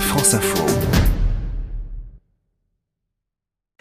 France Info.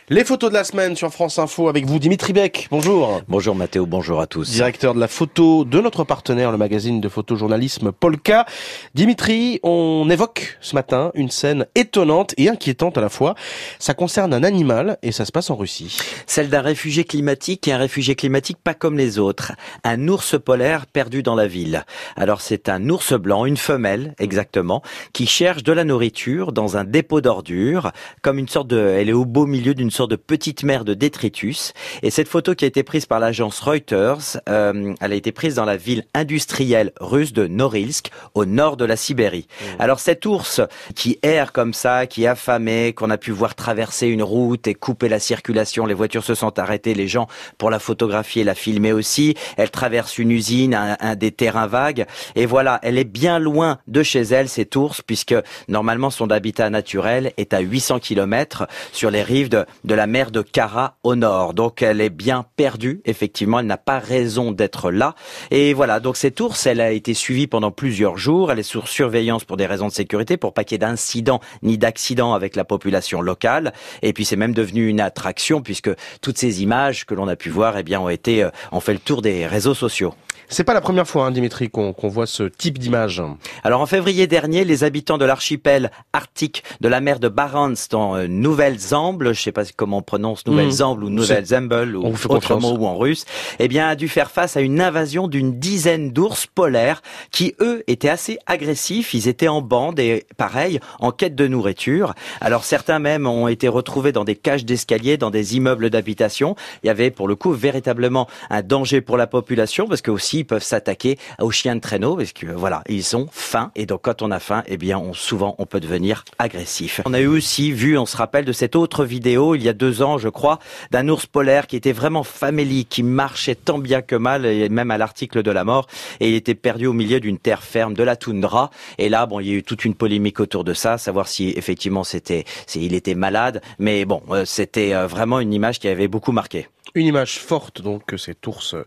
Les photos de la semaine sur France Info avec vous, Dimitri Beck. Bonjour. Bonjour Mathéo, bonjour à tous. Directeur de la photo de notre partenaire, le magazine de photojournalisme Polka. Dimitri, on évoque ce matin une scène étonnante et inquiétante à la fois. Ça concerne un animal et ça se passe en Russie. Celle d'un réfugié climatique et un réfugié climatique pas comme les autres. Un ours polaire perdu dans la ville. Alors c'est un ours blanc, une femelle exactement, qui cherche de la nourriture dans un dépôt d'ordures, comme une sorte de... Elle est au beau milieu d'une sorte de petite mer de détritus. Et cette photo qui a été prise par l'agence Reuters, euh, elle a été prise dans la ville industrielle russe de Norilsk, au nord de la Sibérie. Mmh. Alors cet ours qui erre comme ça, qui est affamé, qu'on a pu voir traverser une route et couper la circulation, les voitures se sont arrêtées, les gens pour la photographier, la filmer aussi. Elle traverse une usine, un, un des terrains vagues. Et voilà, elle est bien loin de chez elle, cet ours, puisque normalement son habitat naturel est à 800 km sur les rives de, de la mer de Kara au nord. Donc elle est bien perdue, effectivement, elle n'a pas raison d'être là. Et voilà, donc cette ours, elle a été suivie pendant plusieurs jours, elle est sous surveillance pour des raisons de sécurité, pour pas qu'il y ait d'incidents ni d'accidents avec la population locale. Et puis c'est même devenu une attraction puisque toutes ces images que l'on a pu voir, eh bien, ont été, euh, ont fait le tour des réseaux sociaux. C'est pas la première fois, hein, Dimitri, qu'on voit ce type d'image. Alors en février dernier, les habitants de l'archipel arctique de la mer de Barents dans euh, Nouvelle-Zamble, je sais pas comment on prononce Nouvelle-Zamble ou Nouvelle-Zamble ou autrement ou en russe, eh bien a dû faire face à une invasion d'une dizaine d'ours polaires qui eux étaient assez agressifs, ils étaient en bande et pareil en quête de nourriture. Alors certains même ont été retrouvés dans des cages d'escalier, dans des immeubles d'habitation. Il y avait pour le coup véritablement un danger pour la population parce que aussi peuvent s'attaquer aux chiens de traîneau parce que voilà, ils sont fins et donc quand on a faim, eh bien on, souvent on peut devenir agressif. On a eu aussi vu, on se rappelle de cette autre vidéo il y a deux ans, je crois, d'un ours polaire qui était vraiment famélique, qui marchait tant bien que mal, et même à l'article de la mort, et il était perdu au milieu d'une terre ferme de la toundra. Et là, bon, il y a eu toute une polémique autour de ça, savoir si effectivement c'était, s'il était malade, mais bon, euh, c'était euh, vraiment une image qui avait beaucoup marqué. Une image forte donc cet ours euh,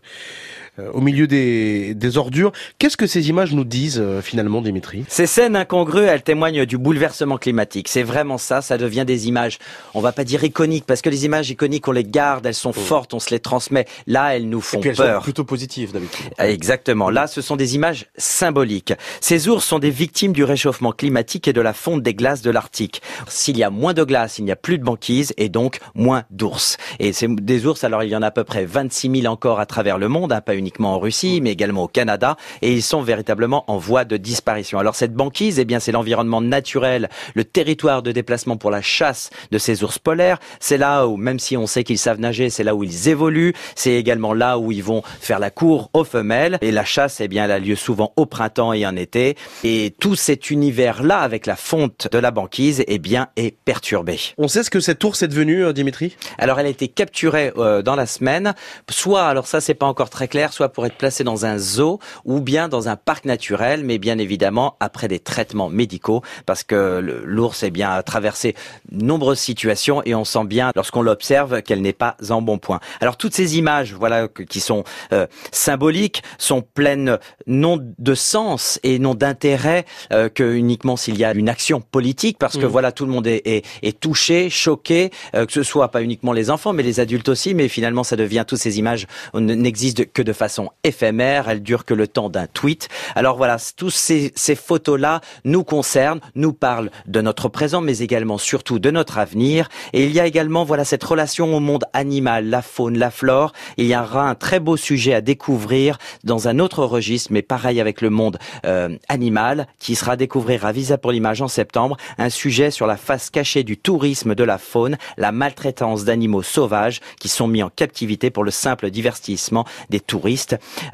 au milieu des, des ordures. Qu'est-ce que ces images nous disent euh, finalement, Dimitri? Ces scènes incongrues, elles témoignent du bouleversement climatique. C'est vraiment ça, ça devient des images, on va pas dire iconiques, parce que les images iconiques, on les garde, elles sont oh. fortes, on se les transmet. Là, elles nous font Et puis elles peur. Sont plutôt positives d'habitude. Exactement. Là, ce sont des images symboliques. Ces ours sont des victimes du réchauffement climatique et de la fonte des glaces de l'Arctique. S'il y a moins de glace, il n'y a plus de banquise et donc moins d'ours. Et c'est des ours, alors il y en a à peu près 26 000 encore à travers le monde, hein, pas uniquement en Russie, mais également au Canada, et ils sont véritablement en voie de disparition. Alors cette banquise, eh bien, c'est l'environnement naturel, le territoire de déplacement pour la chasse de ces ours polaires. C'est là où, même si on sait qu'ils savent nager, c'est là où ils évoluent. C'est également là où ils vont faire la cour aux femelles. Et la chasse, eh bien, elle a lieu souvent au printemps et en été. Et tout cet univers-là, avec la fonte de la banquise, eh bien, est perturbé. On sait ce que cette ours est devenue, euh, Dimitri? Alors, elle a été capturée euh, dans la semaine, soit, alors ça, c'est pas encore très clair, soit pour être placé dans un zoo ou bien dans un parc naturel, mais bien évidemment après des traitements médicaux, parce que l'ours est bien traversé nombreuses situations et on sent bien lorsqu'on l'observe qu'elle n'est pas en bon point. Alors toutes ces images, voilà, qui sont euh, symboliques, sont pleines non de sens et non d'intérêt euh, que uniquement s'il y a une action politique, parce que mmh. voilà, tout le monde est, est, est touché, choqué, euh, que ce soit pas uniquement les enfants, mais les adultes aussi, mais finalement ça devient toutes ces images n'existent que de façon éphémère, elles durent que le temps d'un tweet. Alors voilà, tous ces, ces photos-là nous concernent, nous parlent de notre présent, mais également surtout de notre avenir. Et il y a également voilà cette relation au monde animal, la faune, la flore. Il y aura un très beau sujet à découvrir dans un autre registre, mais pareil avec le monde euh, animal, qui sera à découvrir à Visa pour l'image en septembre, un sujet sur la face cachée du tourisme de la faune, la maltraitance d'animaux sauvages qui sont mis en captivité pour le simple divertissement des touristes.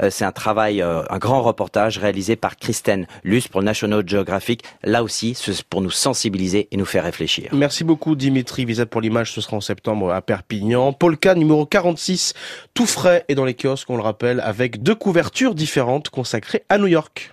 Euh, c'est un travail, euh, un grand reportage réalisé par Kristen Luce pour National Geographic. Là aussi, pour nous sensibiliser et nous faire réfléchir. Merci beaucoup Dimitri. Visa pour l'image, ce sera en septembre à Perpignan. Polka numéro 46, tout frais et dans les kiosques, on le rappelle, avec deux couvertures différentes consacrées à New York.